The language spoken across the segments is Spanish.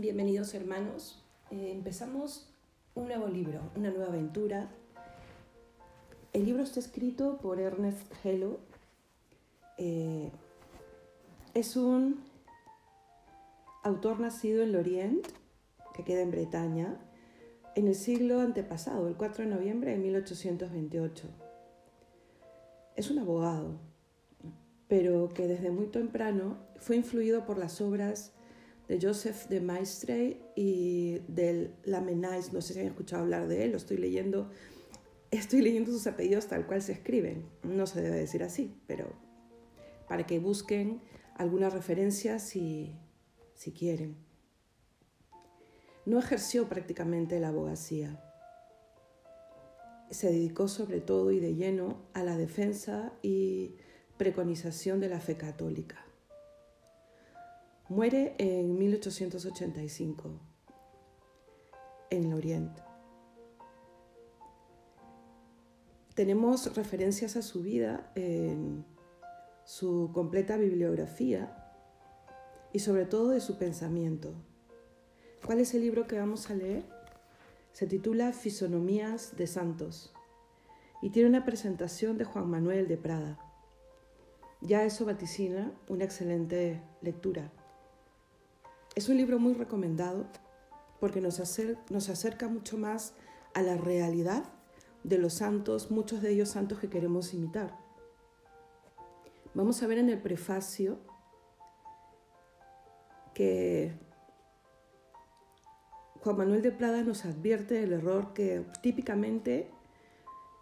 Bienvenidos hermanos. Eh, empezamos un nuevo libro, una nueva aventura. El libro está escrito por Ernest Hello. Eh, es un autor nacido en Lorient, que queda en Bretaña, en el siglo antepasado, el 4 de noviembre de 1828. Es un abogado, pero que desde muy temprano fue influido por las obras de Joseph de Maistre y del Lamennais, no sé si han escuchado hablar de él, lo estoy leyendo, estoy leyendo sus apellidos tal cual se escriben, no se debe decir así, pero para que busquen alguna referencia si, si quieren. No ejerció prácticamente la abogacía. Se dedicó sobre todo y de lleno a la defensa y preconización de la fe católica. Muere en 1885 en el Oriente. Tenemos referencias a su vida en su completa bibliografía y sobre todo de su pensamiento. ¿Cuál es el libro que vamos a leer? Se titula Fisonomías de Santos y tiene una presentación de Juan Manuel de Prada. Ya eso vaticina una excelente lectura. Es un libro muy recomendado porque nos, acerca mucho más a la realidad de los santos, muchos de ellos santos que queremos imitar. Vamos a ver en el prefacio que Juan Manuel de Prada nos advierte del error que típicamente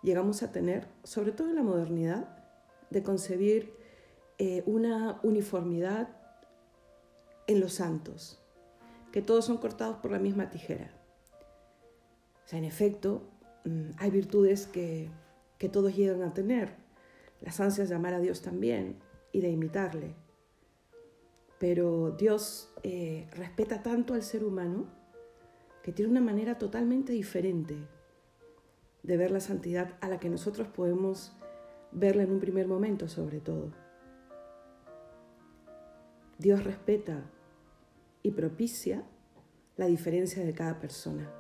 llegamos a tener, sobre todo en la modernidad, de concebir eh, una uniformidad en los santos, que todos son cortados por la misma tijera. O sea, en efecto, mm, hay virtudes que, que todos llegan a tener, las ansias de amar a Dios también y de imitarle. Pero Dios eh, respeta tanto al ser humano que tiene una manera totalmente diferente de ver la santidad a la que nosotros podemos verla en un primer momento sobre todo. Dios respeta y propicia la diferencia de cada persona,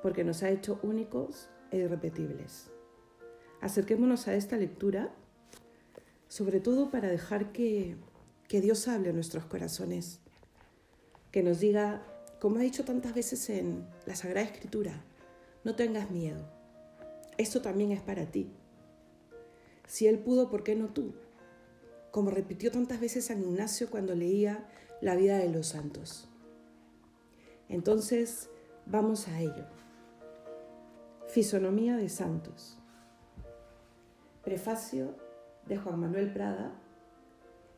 porque nos ha hecho únicos e irrepetibles. Acerquémonos a esta lectura, sobre todo para dejar que, que Dios hable a nuestros corazones, que nos diga, como ha dicho tantas veces en la Sagrada Escritura, no tengas miedo, esto también es para ti. Si Él pudo, ¿por qué no tú? Como repitió tantas veces San Ignacio cuando leía la vida de los santos. Entonces, vamos a ello. Fisonomía de santos. Prefacio de Juan Manuel Prada,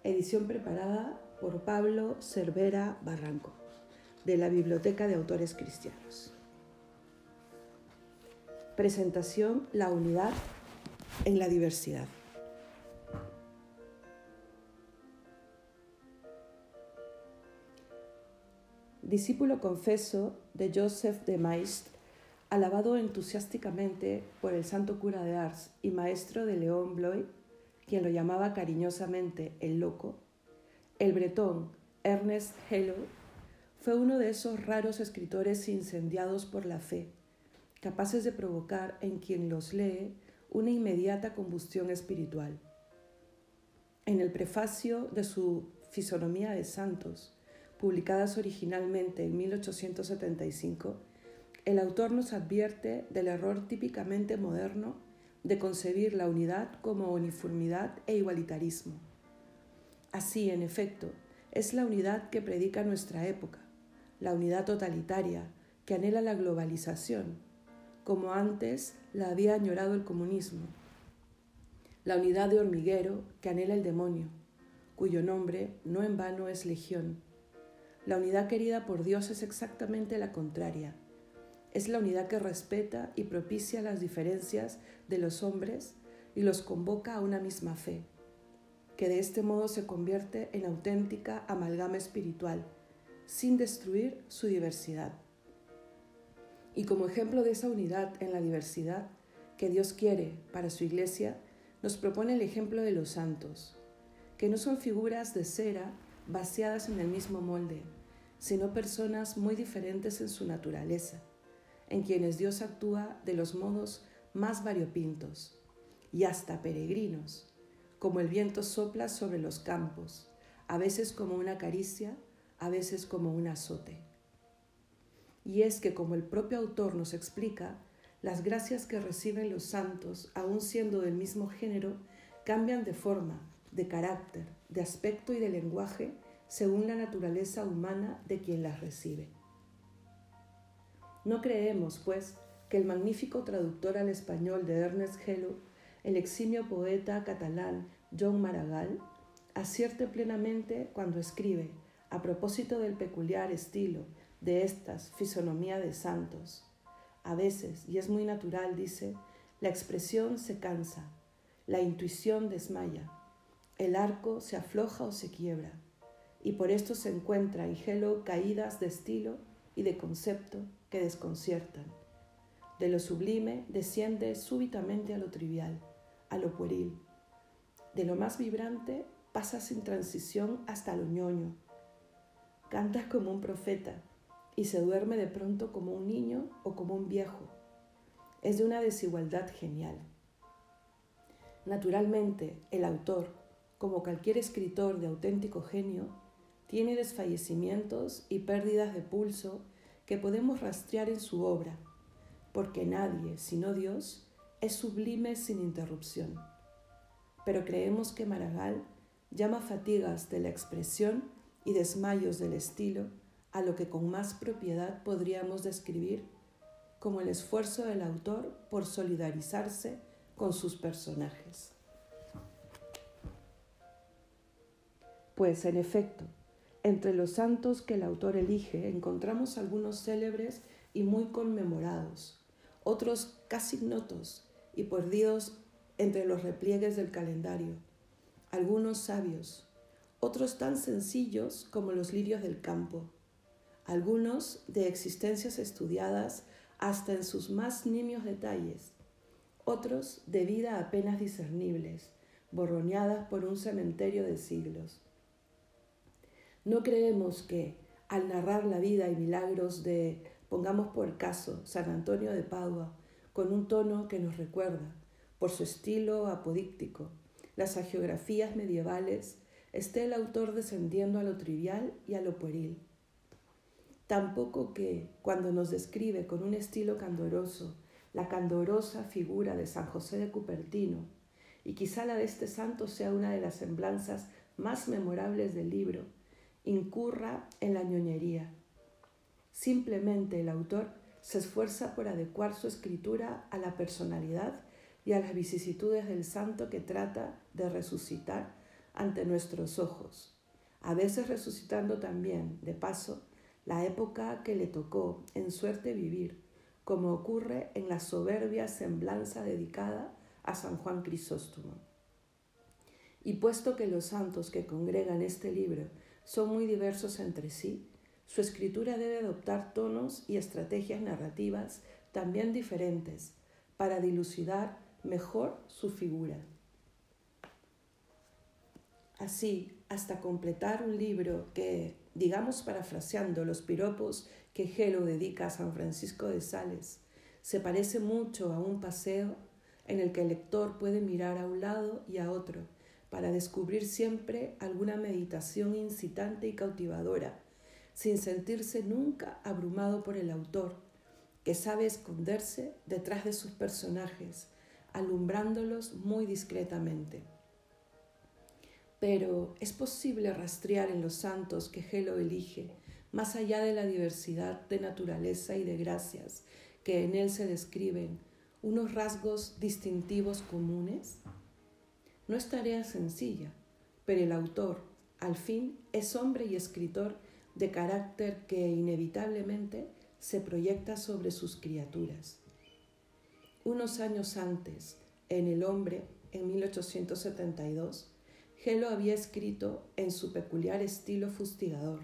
edición preparada por Pablo Cervera Barranco, de la Biblioteca de Autores Cristianos. Presentación La unidad en la diversidad. Discípulo confeso de Joseph de Maistre, alabado entusiásticamente por el santo cura de Ars y maestro de León Bloy, quien lo llamaba cariñosamente el loco, el bretón Ernest Hello fue uno de esos raros escritores incendiados por la fe, capaces de provocar en quien los lee una inmediata combustión espiritual. En el prefacio de su Fisonomía de Santos, publicadas originalmente en 1875, el autor nos advierte del error típicamente moderno de concebir la unidad como uniformidad e igualitarismo. Así, en efecto, es la unidad que predica nuestra época, la unidad totalitaria que anhela la globalización, como antes la había añorado el comunismo, la unidad de hormiguero que anhela el demonio, cuyo nombre no en vano es legión la unidad querida por Dios es exactamente la contraria. Es la unidad que respeta y propicia las diferencias de los hombres y los convoca a una misma fe, que de este modo se convierte en auténtica amalgama espiritual, sin destruir su diversidad. Y como ejemplo de esa unidad en la diversidad que Dios quiere para su iglesia, nos propone el ejemplo de los santos, que no son figuras de cera vaciadas en el mismo molde, sino personas muy diferentes en su naturaleza, en quienes Dios actúa de los modos más variopintos y hasta peregrinos, como el viento sopla sobre los campos, a veces como una caricia, a veces como un azote. Y es que, como el propio autor nos explica, las gracias que reciben los santos, aun siendo del mismo género, cambian de forma, de carácter, de aspecto y de lenguaje según la naturaleza humana de quien las recibe. No creemos, pues, que el magnífico traductor al español de Ernest Hello, el eximio poeta catalán John Maragall, acierte plenamente cuando escribe, a propósito del peculiar estilo de estas fisonomía de santos. A veces, y es muy natural, dice, la expresión se cansa, la intuición desmaya, el arco se afloja o se quiebra, y por esto se encuentra en Hello caídas de estilo y de concepto que desconciertan. De lo sublime desciende súbitamente a lo trivial, a lo pueril. De lo más vibrante pasa sin transición hasta lo ñoño. Canta como un profeta y se duerme de pronto como un niño o como un viejo. Es de una desigualdad genial. Naturalmente, el autor, como cualquier escritor de auténtico genio, tiene desfallecimientos y pérdidas de pulso que podemos rastrear en su obra, porque nadie, sino Dios, es sublime sin interrupción. Pero creemos que Maragall llama fatigas de la expresión y desmayos del estilo a lo que con más propiedad podríamos describir como el esfuerzo del autor por solidarizarse con sus personajes. Pues en efecto, entre los santos que el autor elige encontramos algunos célebres y muy conmemorados, otros casi ignotos y perdidos entre los repliegues del calendario, algunos sabios, otros tan sencillos como los lirios del campo, algunos de existencias estudiadas hasta en sus más nimios detalles, otros de vida apenas discernibles, borroneadas por un cementerio de siglos. No creemos que, al narrar la vida y milagros de, pongamos por caso, San Antonio de Padua, con un tono que nos recuerda, por su estilo apodíctico, las agiografías medievales, esté el autor descendiendo a lo trivial y a lo pueril. Tampoco que, cuando nos describe con un estilo candoroso la candorosa figura de San José de Cupertino, y quizá la de este santo sea una de las semblanzas más memorables del libro, incurra en la ñoñería. Simplemente el autor se esfuerza por adecuar su escritura a la personalidad y a las vicisitudes del santo que trata de resucitar ante nuestros ojos, a veces resucitando también, de paso, la época que le tocó en suerte vivir, como ocurre en la soberbia semblanza dedicada a San Juan Crisóstomo. Y puesto que los santos que congregan este libro son muy diversos entre sí, su escritura debe adoptar tonos y estrategias narrativas también diferentes para dilucidar mejor su figura. Así, hasta completar un libro que, digamos parafraseando los piropos que Gelo dedica a San Francisco de Sales, se parece mucho a un paseo en el que el lector puede mirar a un lado y a otro para descubrir siempre alguna meditación incitante y cautivadora, sin sentirse nunca abrumado por el autor, que sabe esconderse detrás de sus personajes, alumbrándolos muy discretamente. Pero es posible rastrear en los santos que Gelo elige, más allá de la diversidad de naturaleza y de gracias que en él se describen, unos rasgos distintivos comunes? No es tarea sencilla, pero el autor, al fin, es hombre y escritor de carácter que inevitablemente se proyecta sobre sus criaturas. Unos años antes, en El hombre, en 1872, Gelo había escrito en su peculiar estilo fustigador.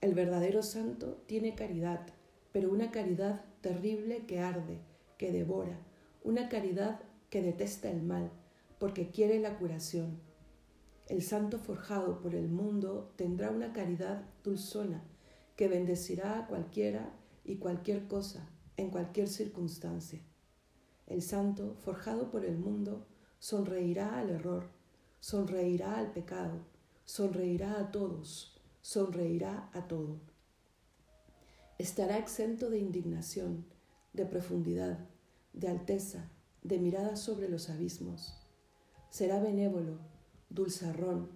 El verdadero santo tiene caridad, pero una caridad terrible que arde, que devora, una caridad que detesta el mal, porque quiere la curación. El santo forjado por el mundo tendrá una caridad dulzona, que bendecirá a cualquiera y cualquier cosa, en cualquier circunstancia. El santo, forjado por el mundo, sonreirá al error, sonreirá al pecado, sonreirá a todos, sonreirá a todo. Estará exento de indignación, de profundidad, de alteza, de mirada sobre los abismos. Será benévolo, dulzarrón,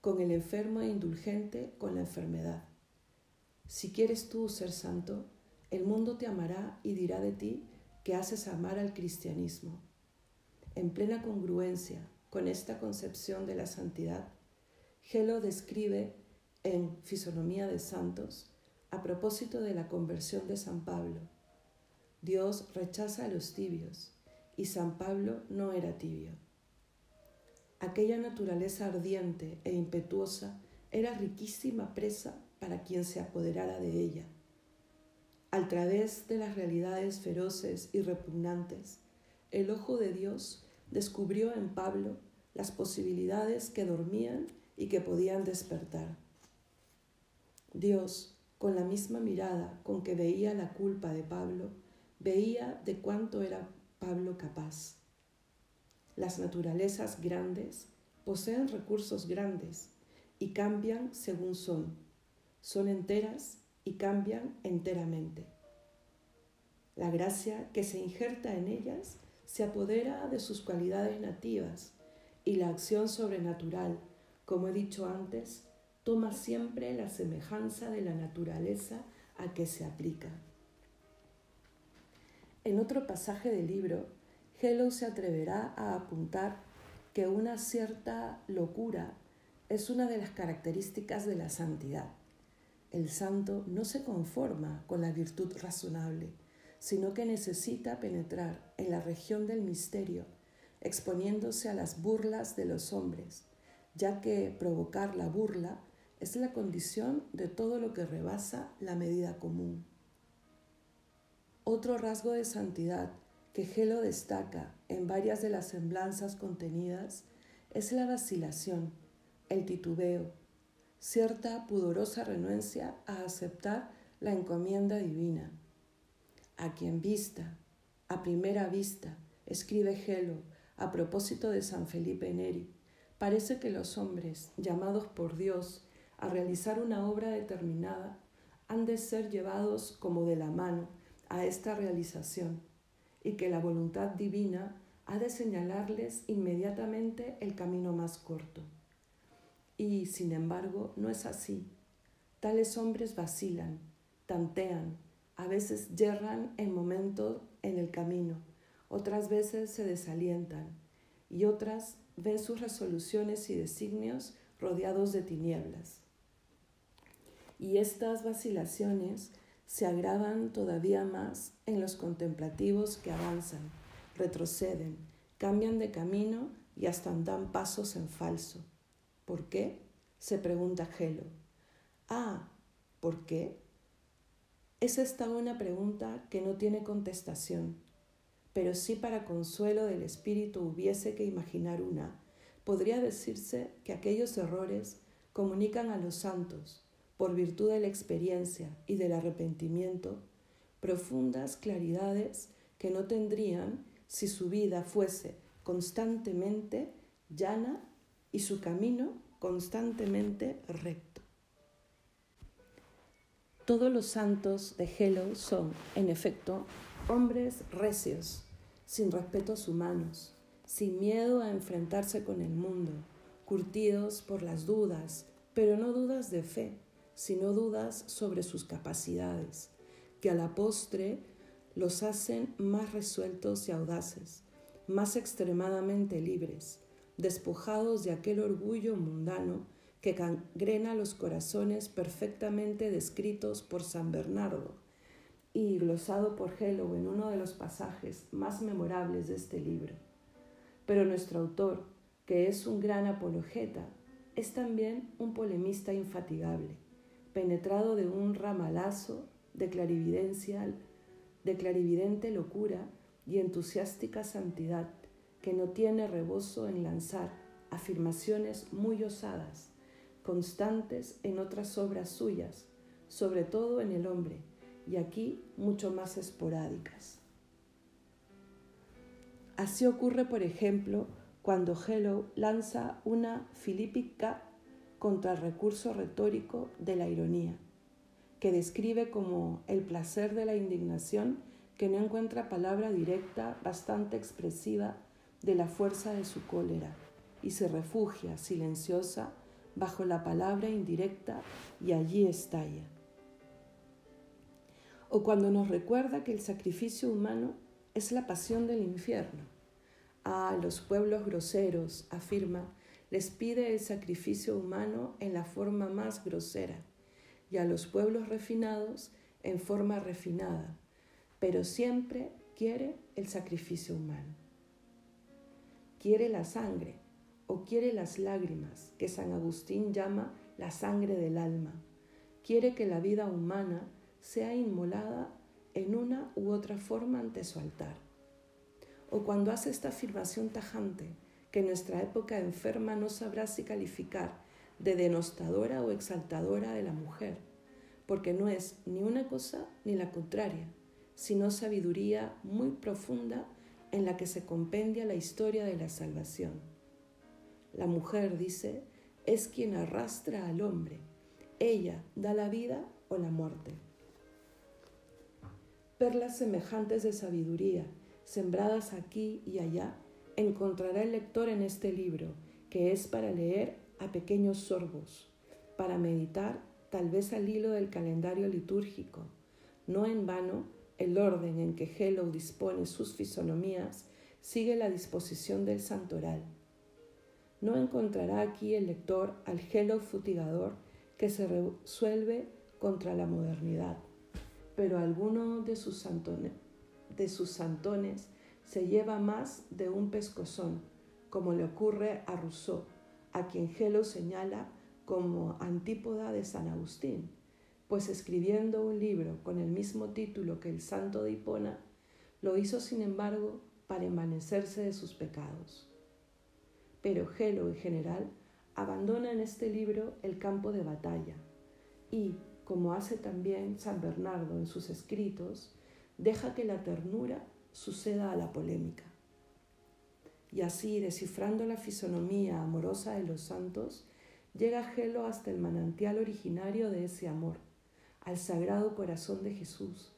con el enfermo e indulgente con la enfermedad. Si quieres tú ser santo, el mundo te amará y dirá de ti que haces amar al cristianismo. En plena congruencia con esta concepción de la santidad, Gelo describe en Fisonomía de Santos, a propósito de la conversión de San Pablo, Dios rechaza a los tibios y San Pablo no era tibio. Aquella naturaleza ardiente e impetuosa era riquísima presa para quien se apoderara de ella. Al través de las realidades feroces y repugnantes, el ojo de Dios descubrió en Pablo las posibilidades que dormían y que podían despertar. Dios, con la misma mirada con que veía la culpa de Pablo, veía de cuánto era Pablo capaz. Las naturalezas grandes poseen recursos grandes y cambian según son. Son enteras y cambian enteramente. La gracia que se injerta en ellas se apodera de sus cualidades nativas y la acción sobrenatural, como he dicho antes, toma siempre la semejanza de la naturaleza a que se aplica. En otro pasaje del libro, Hello se atreverá a apuntar que una cierta locura es una de las características de la santidad. El santo no se conforma con la virtud razonable, sino que necesita penetrar en la región del misterio, exponiéndose a las burlas de los hombres, ya que provocar la burla es la condición de todo lo que rebasa la medida común. Otro rasgo de santidad que Gelo destaca en varias de las semblanzas contenidas es la vacilación, el titubeo, cierta pudorosa renuencia a aceptar la encomienda divina. A quien vista, a primera vista, escribe Gelo a propósito de San Felipe Neri, parece que los hombres, llamados por Dios a realizar una obra determinada, han de ser llevados como de la mano a esta realización y que la voluntad divina ha de señalarles inmediatamente el camino más corto. Y, sin embargo, no es así. Tales hombres vacilan, tantean, a veces yerran en momento en el camino, otras veces se desalientan y otras ven sus resoluciones y designios rodeados de tinieblas. Y estas vacilaciones se agravan todavía más en los contemplativos que avanzan, retroceden, cambian de camino y hasta dan pasos en falso. ¿Por qué? se pregunta Gelo. Ah, ¿por qué? Es esta una pregunta que no tiene contestación, pero si para consuelo del espíritu hubiese que imaginar una, podría decirse que aquellos errores comunican a los santos, por virtud de la experiencia y del arrepentimiento, profundas claridades que no tendrían si su vida fuese constantemente llana y su camino constantemente recto. Todos los santos de Helo son, en efecto, hombres recios, sin respetos humanos, sin miedo a enfrentarse con el mundo, curtidos por las dudas, pero no dudas de fe, sino dudas sobre sus capacidades, que a la postre los hacen más resueltos y audaces, más extremadamente libres, despojados de aquel orgullo mundano que gangrena los corazones perfectamente descritos por San Bernardo y glosado por Hello en uno de los pasajes más memorables de este libro. Pero nuestro autor, que es un gran apologeta, es también un polemista infatigable penetrado de un ramalazo de clarividencia, de clarividente locura y entusiástica santidad, que no tiene rebozo en lanzar afirmaciones muy osadas, constantes en otras obras suyas, sobre todo en el hombre, y aquí mucho más esporádicas. Así ocurre, por ejemplo, cuando Hello lanza una filípica contra el recurso retórico de la ironía, que describe como el placer de la indignación que no encuentra palabra directa bastante expresiva de la fuerza de su cólera y se refugia silenciosa bajo la palabra indirecta y allí estalla. O cuando nos recuerda que el sacrificio humano es la pasión del infierno. A los pueblos groseros, afirma, les el sacrificio humano en la forma más grosera y a los pueblos refinados en forma refinada, pero siempre quiere el sacrificio humano. Quiere la sangre o quiere las lágrimas, que San Agustín llama la sangre del alma. Quiere que la vida humana sea inmolada en una u otra forma ante su altar. O cuando hace esta afirmación tajante, que nuestra época enferma no sabrá si calificar de denostadora o exaltadora de la mujer, porque no es ni una cosa ni la contraria, sino sabiduría muy profunda en la que se compendia la historia de la salvación. La mujer, dice, es quien arrastra al hombre. Ella da la vida o la muerte. Perlas semejantes de sabiduría, sembradas aquí y allá, encontrará el lector en este libro, que es para leer a pequeños sorbos, para meditar tal vez al hilo del calendario litúrgico. No en vano, el orden en que Hello dispone sus fisonomías sigue la disposición del santoral. No encontrará aquí el lector al Hello futigador que se resuelve contra la modernidad pero alguno de sus, santones, de sus santones se lleva más de un pescozón, como le ocurre a Rousseau, a quien Gelo señala como antípoda de San Agustín, pues escribiendo un libro con el mismo título que el Santo de Hipona, lo hizo sin embargo para envanecerse de sus pecados. Pero Gelo en general abandona en este libro el campo de batalla y, como hace también San Bernardo en sus escritos, deja que la ternura suceda a la polémica. Y así, descifrando la fisonomía amorosa de los santos, llega Gelo hasta el manantial originario de ese amor, al sagrado corazón de Jesús.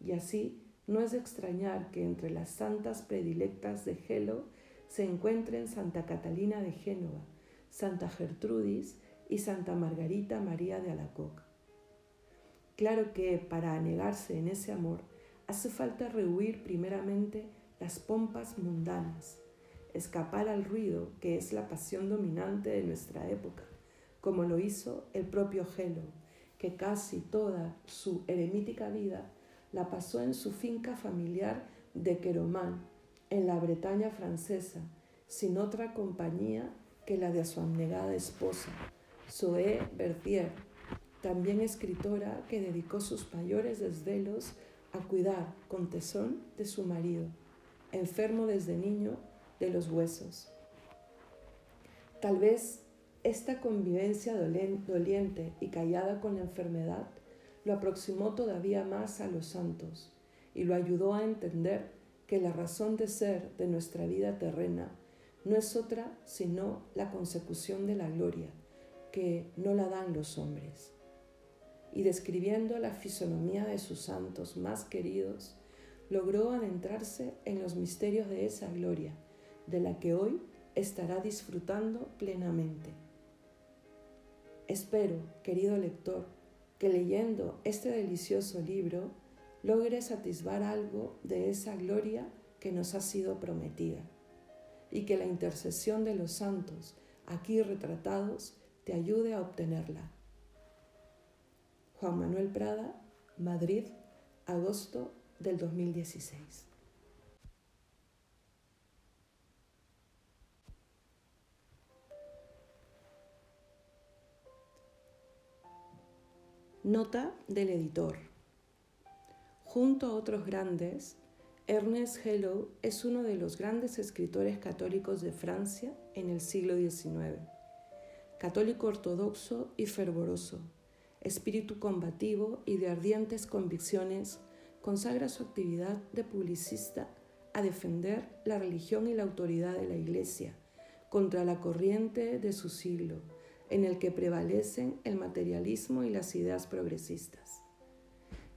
Y así, no es de extrañar que entre las santas predilectas de Gelo se encuentren Santa Catalina de Génova, Santa Gertrudis y Santa Margarita María de Alacoc. Claro que para anegarse en ese amor hace falta rehuir primeramente las pompas mundanas, escapar al ruido que es la pasión dominante de nuestra época, como lo hizo el propio Gelo, que casi toda su eremítica vida la pasó en su finca familiar de Queromán, en la Bretaña francesa, sin otra compañía que la de su abnegada esposa, Zoé Berthier, también escritora que dedicó sus mayores desvelos a cuidar con tesón de su marido, enfermo desde niño de los huesos. Tal vez esta convivencia doliente y callada con la enfermedad lo aproximó todavía más a los santos y lo ayudó a entender que la razón de ser de nuestra vida terrena no es otra sino la consecución de la gloria, que no la dan los hombres y describiendo la fisonomía de sus santos más queridos, logró adentrarse en los misterios de esa gloria, de la que hoy estará disfrutando plenamente. Espero, querido lector, que leyendo este delicioso libro logres atisbar algo de esa gloria que nos ha sido prometida y que la intercesión de los santos aquí retratados te ayude a obtenerla. Juan Manuel Prada, Madrid, agosto del 2016. Nota del editor. Junto a otros grandes, Ernest Hello es uno de los grandes escritores católicos de Francia en el siglo XIX. Católico ortodoxo y fervoroso, espíritu combativo y de ardientes convicciones, consagra su actividad de publicista a defender la religión y la autoridad de la Iglesia contra la corriente de su siglo, en el que prevalecen el materialismo y las ideas progresistas.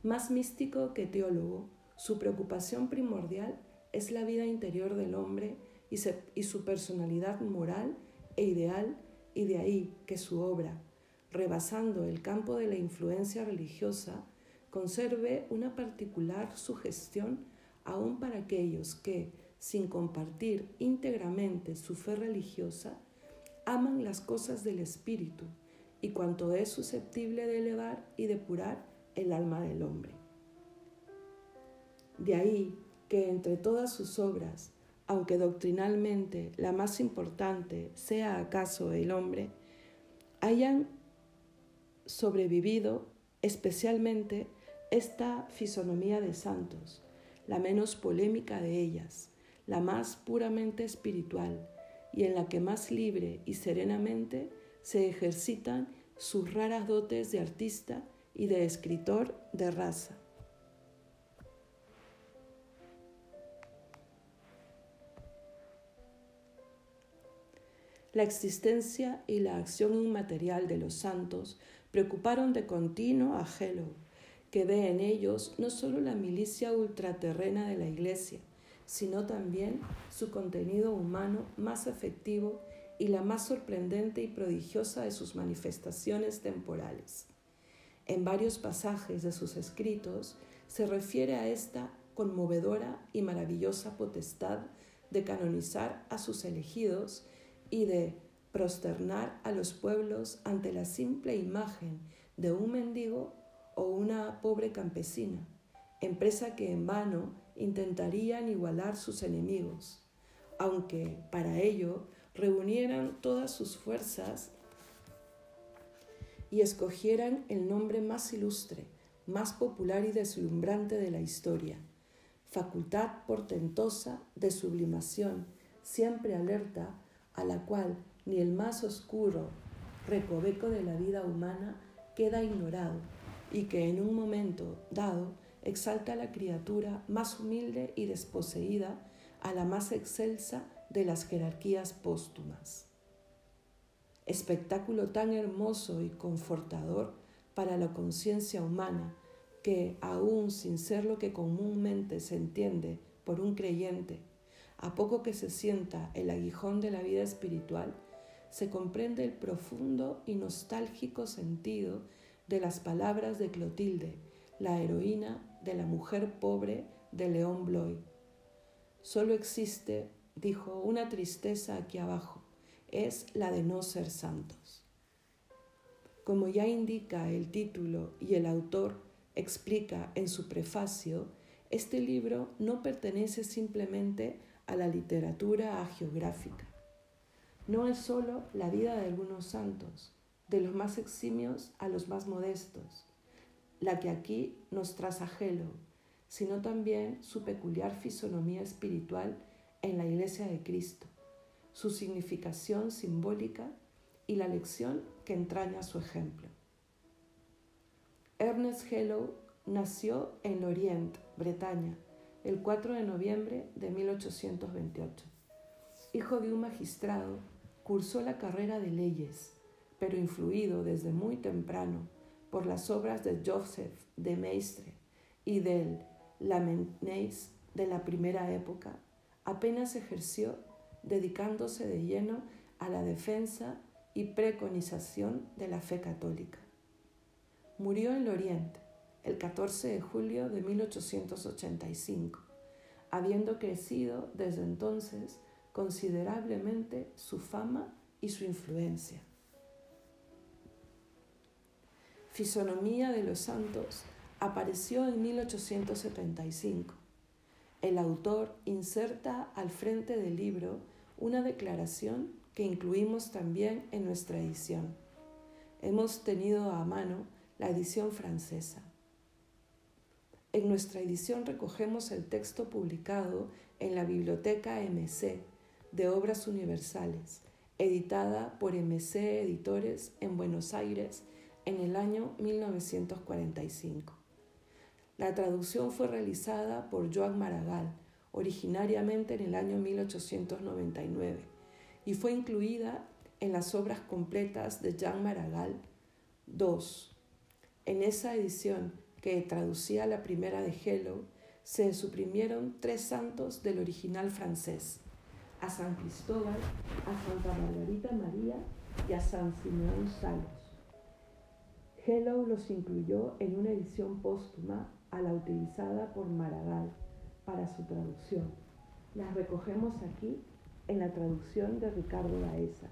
Más místico que teólogo, su preocupación primordial es la vida interior del hombre y, su personalidad moral e ideal, y de ahí que su obra, rebasando el campo de la influencia religiosa, conserve una particular sugestión aún para aquellos que, sin compartir íntegramente su fe religiosa, aman las cosas del espíritu y cuanto es susceptible de elevar y depurar el alma del hombre. De ahí que entre todas sus obras, aunque doctrinalmente la más importante sea acaso el hombre, hayan sobrevivido especialmente esta fisonomía de santos, la menos polémica de ellas, la más puramente espiritual y en la que más libre y serenamente se ejercitan sus raras dotes de artista y de escritor de raza. La existencia y la acción inmaterial de los santos preocuparon de continuo a Hello, que ve en ellos no solo la milicia ultraterrena de la Iglesia, sino también su contenido humano más efectivo y la más sorprendente y prodigiosa de sus manifestaciones temporales. En varios pasajes de sus escritos se refiere a esta conmovedora y maravillosa potestad de canonizar a sus elegidos y de prosternar a los pueblos ante la simple imagen de un mendigo o una pobre campesina, empresa que en vano intentarían igualar sus enemigos, aunque para ello reunieran todas sus fuerzas y escogieran el nombre más ilustre, más popular y deslumbrante de la historia, facultad portentosa de sublimación, siempre alerta, a la cual ni el más oscuro recoveco de la vida humana queda ignorado y que en un momento dado exalta a la criatura más humilde y desposeída a la más excelsa de las jerarquías póstumas. Espectáculo tan hermoso y confortador para la conciencia humana que, aun sin ser lo que comúnmente se entiende por un creyente, a poco que se sienta el aguijón de la vida espiritual, se comprende el profundo y nostálgico sentido de las palabras de Clotilde, la heroína de la mujer pobre de León Bloy. Solo existe, dijo, una tristeza aquí abajo, es la de no ser santos. Como ya indica el título y el autor explica en su prefacio, este libro no pertenece simplemente a la literatura geográfica. No es sólo la vida de algunos santos, de los más eximios a los más modestos, la que aquí nos traza Gelo, sino también su peculiar fisonomía espiritual en la Iglesia de Cristo, su significación simbólica y la lección que entraña su ejemplo. Ernest Hello nació en Lorient, Bretaña, el 4 de noviembre de 1828. Hijo de un magistrado, cursó la carrera de leyes, pero influido desde muy temprano por las obras de Joseph de Maistre y del Lamennais de la primera época, apenas ejerció dedicándose de lleno a la defensa y preconización de la fe católica. Murió en Oriente el 14 de julio de 1885, habiendo crecido desde entonces considerablemente su fama y su influencia. Fisonomía de los Santos apareció en 1875. El autor inserta al frente del libro una declaración que incluimos también en nuestra edición. Hemos tenido a mano la edición francesa. En nuestra edición recogemos el texto publicado en la Biblioteca MC de Obras Universales, editada por MC Editores en Buenos Aires en el año 1945. La traducción fue realizada por Joan Maragall, originariamente en el año 1899, y fue incluida en las obras completas de Jean Maragall II. En esa edición, que traducía la primera de Hello, se suprimieron tres santos del original francés, a San Cristóbal, a Santa Margarita María y a San Simeón Salos. Hello los incluyó en una edición póstuma a la utilizada por Maragall para su traducción. Las recogemos aquí en la traducción de Ricardo Baeza.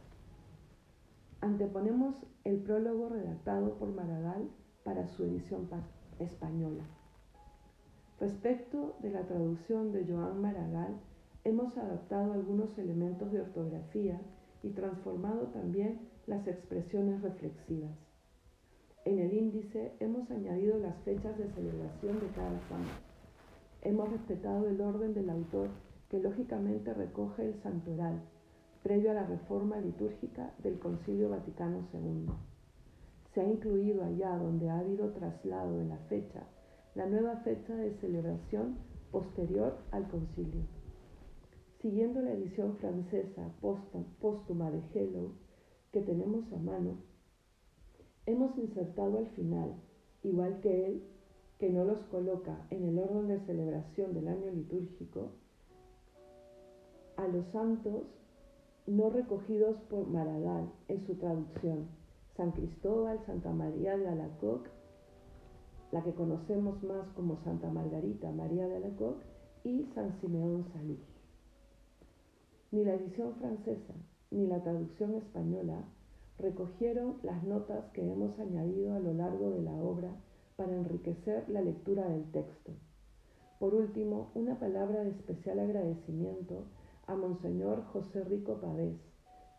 Anteponemos el prólogo redactado por Maragall para su edición española. Respecto de la traducción de Joan Maragall, hemos adaptado algunos elementos de ortografía y transformado también las expresiones reflexivas. En el índice hemos añadido las fechas de celebración de cada santo. Hemos respetado el orden del autor que lógicamente recoge el santoral, previo a la reforma litúrgica del Concilio Vaticano II. Se ha incluido allá donde ha habido traslado de la fecha, la nueva fecha de celebración posterior al concilio. Siguiendo la edición francesa póstuma de Hello que tenemos a mano, hemos insertado al final, igual que él, que no los coloca en el orden de celebración del año litúrgico, a los santos no recogidos por Maragall en su traducción, San Cristóbal, Santa María de Alacoque, la que conocemos más como Santa Margarita María de Alacoque y San Simeón Salí. Ni la edición francesa ni la traducción española recogieron las notas que hemos añadido a lo largo de la obra para enriquecer la lectura del texto. Por último, una palabra de especial agradecimiento a Monseñor José Rico Pavés,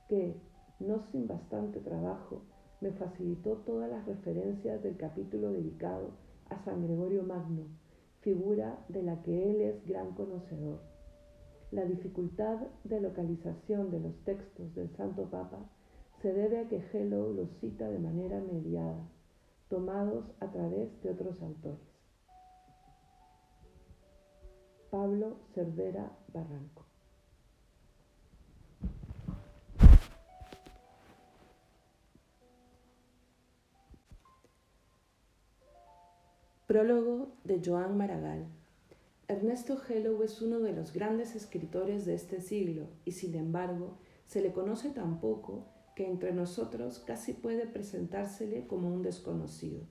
que, no sin bastante trabajo, me facilitó todas las referencias del capítulo dedicado a San Gregorio Magno, figura de la que él es gran conocedor. La dificultad de localización de los textos del Santo Papa se debe a que Hello los cita de manera mediada, tomados a través de otros autores. Pablo Cervera Barranco. Prólogo de Joan Maragall. Ernesto Hello es uno de los grandes escritores de este siglo y sin embargo se le conoce tan poco que entre nosotros casi puede presentársele como un desconocido.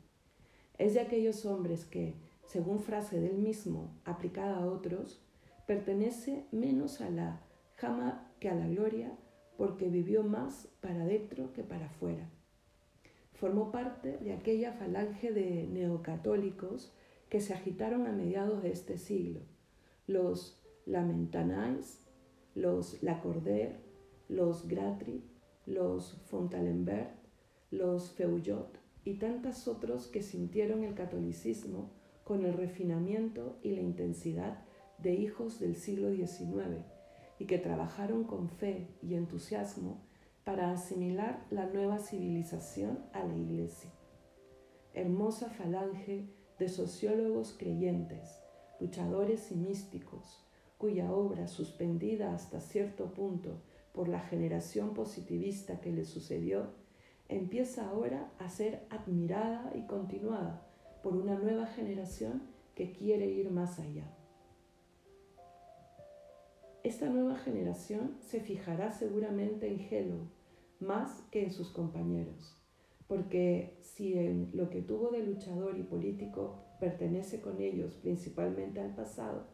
Es de aquellos hombres que, según frase del mismo aplicada a otros, pertenece menos a la jama que a la gloria porque vivió más para dentro que para afuera formó parte de aquella falange de neocatólicos que se agitaron a mediados de este siglo, los Lamentanais, los Lacordaire, los Gratry, los Fontalenbert, los Feuillot y tantos otros que sintieron el catolicismo con el refinamiento y la intensidad de hijos del siglo XIX y que trabajaron con fe y entusiasmo para asimilar la nueva civilización a la Iglesia. Hermosa falange de sociólogos creyentes, luchadores y místicos, cuya obra, suspendida hasta cierto punto por la generación positivista que le sucedió, empieza ahora a ser admirada y continuada por una nueva generación que quiere ir más allá. Esta nueva generación se fijará seguramente en Hello, más que en sus compañeros, porque si en lo que tuvo de luchador y político pertenece con ellos principalmente al pasado,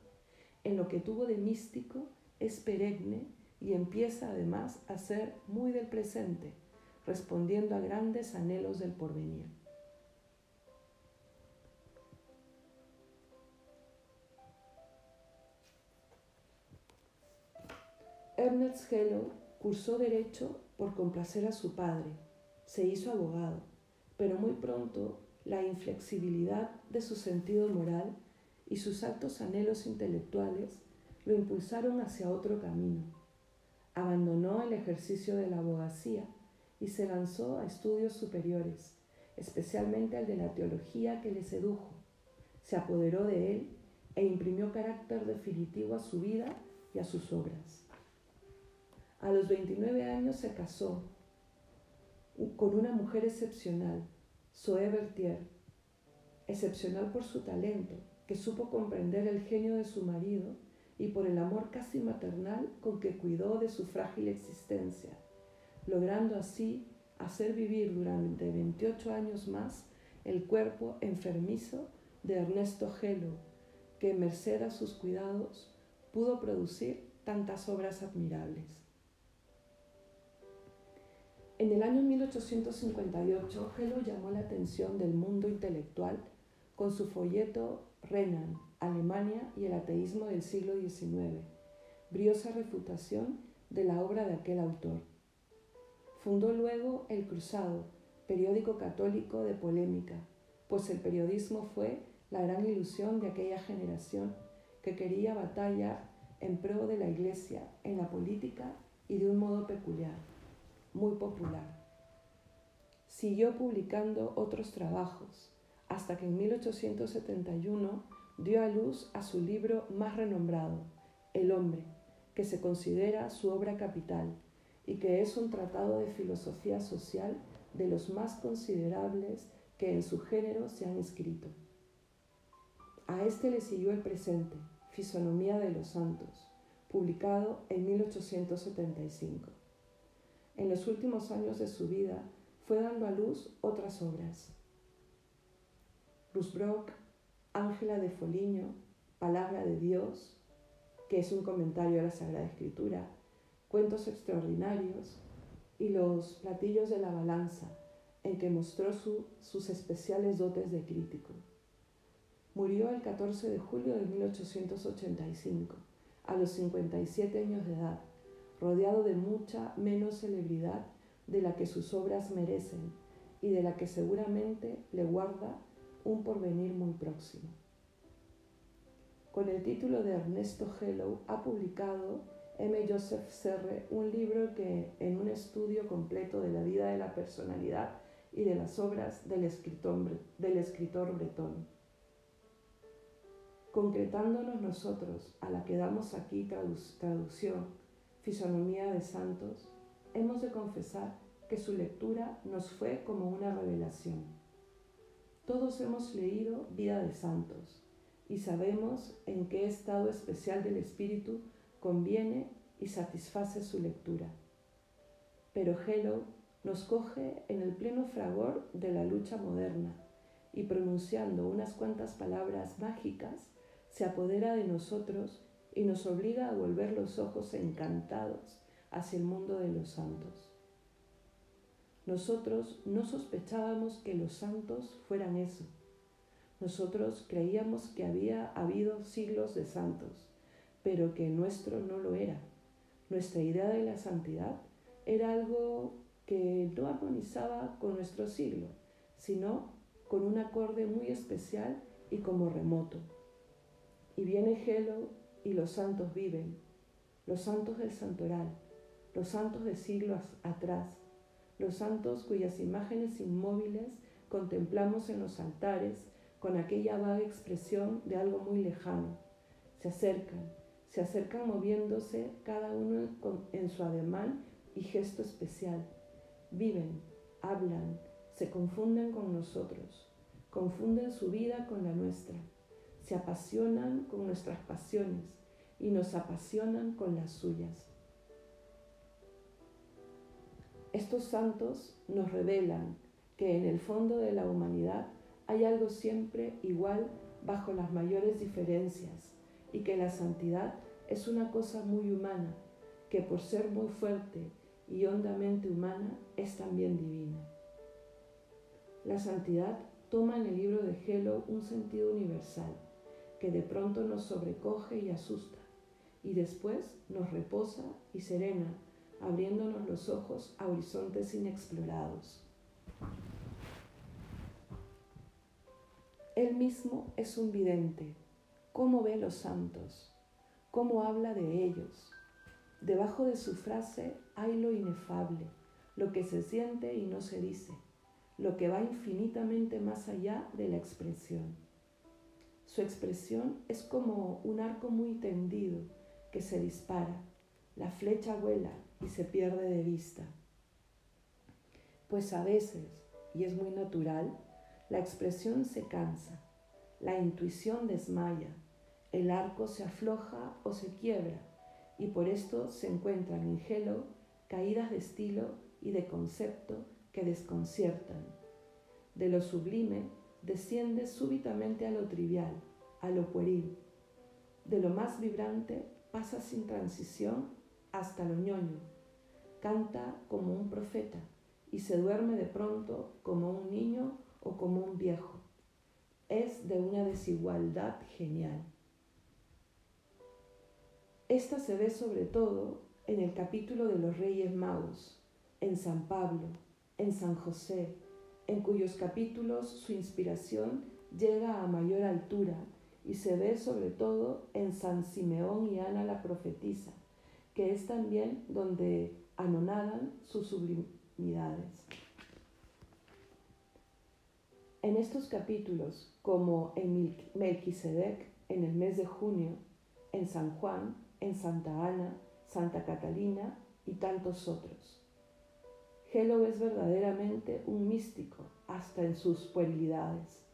en lo que tuvo de místico es perenne y empieza además a ser muy del presente, respondiendo a grandes anhelos del porvenir. Ernest Hello cursó Derecho por complacer a su padre, se hizo abogado, pero muy pronto la inflexibilidad de su sentido moral y sus altos anhelos intelectuales lo impulsaron hacia otro camino. Abandonó el ejercicio de la abogacía y se lanzó a estudios superiores, especialmente al de la teología que le sedujo. Se apoderó de él e imprimió carácter definitivo a su vida y a sus obras. A los 29 años se casó con una mujer excepcional, Zoé Berthier, excepcional por su talento, que supo comprender el genio de su marido y por el amor casi maternal con que cuidó de su frágil existencia, logrando así hacer vivir durante 28 años más el cuerpo enfermizo de Ernesto Gelo, que merced a sus cuidados pudo producir tantas obras admirables. En el año 1858, Gelo llamó la atención del mundo intelectual con su folleto Renan, Alemania y el ateísmo del siglo XIX, briosa refutación de la obra de aquel autor. Fundó luego El Cruzado, periódico católico de polémica, pues el periodismo fue la gran ilusión de aquella generación que quería batallar en pro de la Iglesia en la política y de un modo peculiar, muy popular. Siguió publicando otros trabajos, hasta que en 1871 dio a luz a su libro más renombrado, El hombre, que se considera su obra capital y que es un tratado de filosofía social de los más considerables que en su género se han escrito. A este le siguió el presente, Fisonomía de los Santos, publicado en 1875. En los últimos años de su vida fue dando a luz otras obras. Rusbrock, Ángela de Foliño, Palabra de Dios, que es un comentario a la Sagrada Escritura, Cuentos extraordinarios y Los platillos de la balanza, en que mostró sus especiales dotes de crítico. Murió el 14 de julio de 1885, a los 57 años de edad, rodeado de mucha menos celebridad de la que sus obras merecen y de la que seguramente le guarda un porvenir muy próximo. Con el título de Ernesto Hello ha publicado M. Joseph Serre un libro que, en un estudio completo de la vida de la personalidad y de las obras del escritor, del escritor bretón, concretándonos nosotros, a la que damos aquí traducción, fisonomía de santos, hemos de confesar que su lectura nos fue como una revelación. Todos hemos leído Vida de Santos y sabemos en qué estado especial del espíritu conviene y satisface su lectura. Pero Hello nos coge en el pleno fragor de la lucha moderna y pronunciando unas cuantas palabras mágicas se apodera de nosotros y nos obliga a volver los ojos encantados hacia el mundo de los santos. Nosotros no sospechábamos que los santos fueran eso. Nosotros creíamos que había habido siglos de santos, pero que nuestro no lo era. Nuestra idea de la santidad era algo que no armonizaba con nuestro siglo, sino con un acorde muy especial y como remoto. Y viene Gelo y los santos viven, los santos del santoral, los santos de siglos atrás, los santos cuyas imágenes inmóviles contemplamos en los altares con aquella vaga expresión de algo muy lejano. Se acercan, se acercan moviéndose cada uno en su ademán y gesto especial. Viven, hablan, se confunden con nosotros, confunden su vida con la nuestra se apasionan con nuestras pasiones y nos apasionan con las suyas. Estos santos nos revelan que en el fondo de la humanidad hay algo siempre igual bajo las mayores diferencias y que la santidad es una cosa muy humana, que por ser muy fuerte y hondamente humana es también divina. La santidad toma en el libro de Gelo un sentido universal que de pronto nos sobrecoge y asusta, y después nos reposa y serena, abriéndonos los ojos a horizontes inexplorados. Él mismo es un vidente. ¿Cómo ve los santos? ¿Cómo habla de ellos? Debajo de su frase hay lo inefable, lo que se siente y no se dice, lo que va infinitamente más allá de la expresión. Su expresión es como un arco muy tendido que se dispara, la flecha vuela y se pierde de vista. Pues a veces, y es muy natural, la expresión se cansa, la intuición desmaya, el arco se afloja o se quiebra, y por esto se encuentran en Hello caídas de estilo y de concepto que desconciertan. De lo sublime desciende súbitamente a lo trivial, a lo pueril. De lo más vibrante pasa sin transición hasta lo ñoño. Canta como un profeta y se duerme de pronto como un niño o como un viejo. Es de una desigualdad genial. Esta se ve sobre todo en el capítulo de los Reyes Magos, en San Pablo, en San José, en cuyos capítulos su inspiración llega a mayor altura y se ve sobre todo en San Simeón y Ana la profetisa, que es también donde anonadan sus sublimidades. En estos capítulos, como en Melquisedec en el mes de junio, en San Juan, en Santa Ana, Santa Catalina y tantos otros. Gelo es verdaderamente un místico, hasta en sus puerilidades.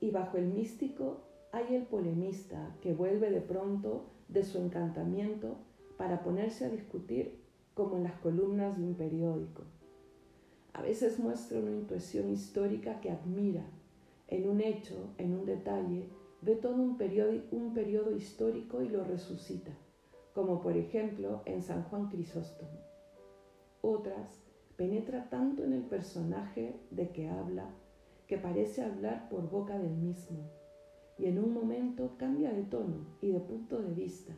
Y bajo el místico hay el polemista que vuelve de pronto de su encantamiento para ponerse a discutir como en las columnas de un periódico. A veces muestra una intuición histórica que admira. En un hecho, en un detalle, ve todo un periodo, un periodo histórico y lo resucita, como por ejemplo en San Juan Crisóstomo. Otras penetra tanto en el personaje de que habla que parece hablar por boca del mismo, y en un momento cambia de tono y de punto de vista,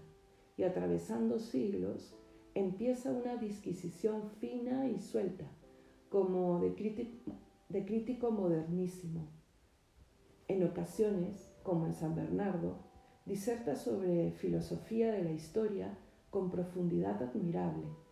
y atravesando siglos empieza una disquisición fina y suelta, como de crítico, de crítico modernísimo. En ocasiones, como en San Bernardo, diserta sobre filosofía de la historia con profundidad admirable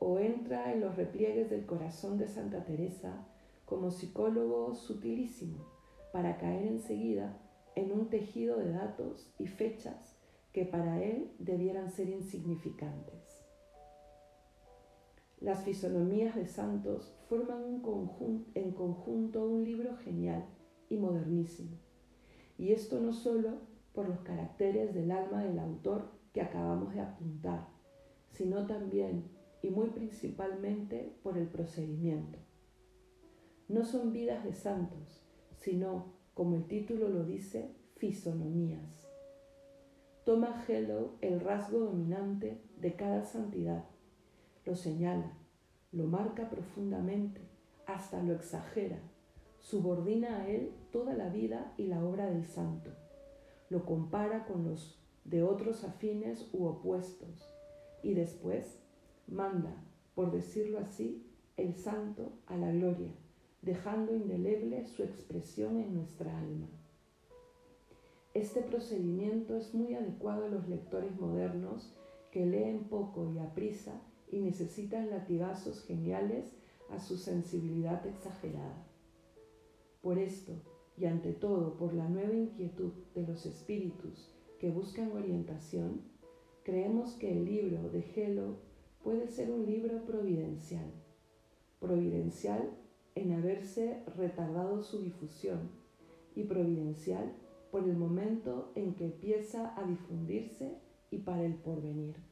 o entra en los repliegues del corazón de Santa Teresa como psicólogo sutilísimo para caer enseguida en un tejido de datos y fechas que para él debieran ser insignificantes. Las fisonomías de santos forman en conjunto un libro genial y modernísimo. Y esto no solo por los caracteres del alma del autor que acabamos de apuntar, sino también y muy principalmente por el procedimiento. No son vidas de santos, sino, como el título lo dice, fisonomías. Toma Hello el rasgo dominante de cada santidad, lo señala, lo marca profundamente, hasta lo exagera, subordina a él toda la vida y la obra del santo, lo compara con los de otros afines u opuestos, y después manda, por decirlo así, el santo a la gloria, dejando indeleble su expresión en nuestra alma. Este procedimiento es muy adecuado a los lectores modernos que leen poco y a prisa y necesitan latigazos geniales a su sensibilidad exagerada. Por esto, y ante todo por la nueva inquietud de los espíritus que buscan orientación, creemos que el libro de Gelo puede ser un libro providencial, providencial en haberse retardado su difusión y providencial por el momento en que empieza a difundirse y para el porvenir.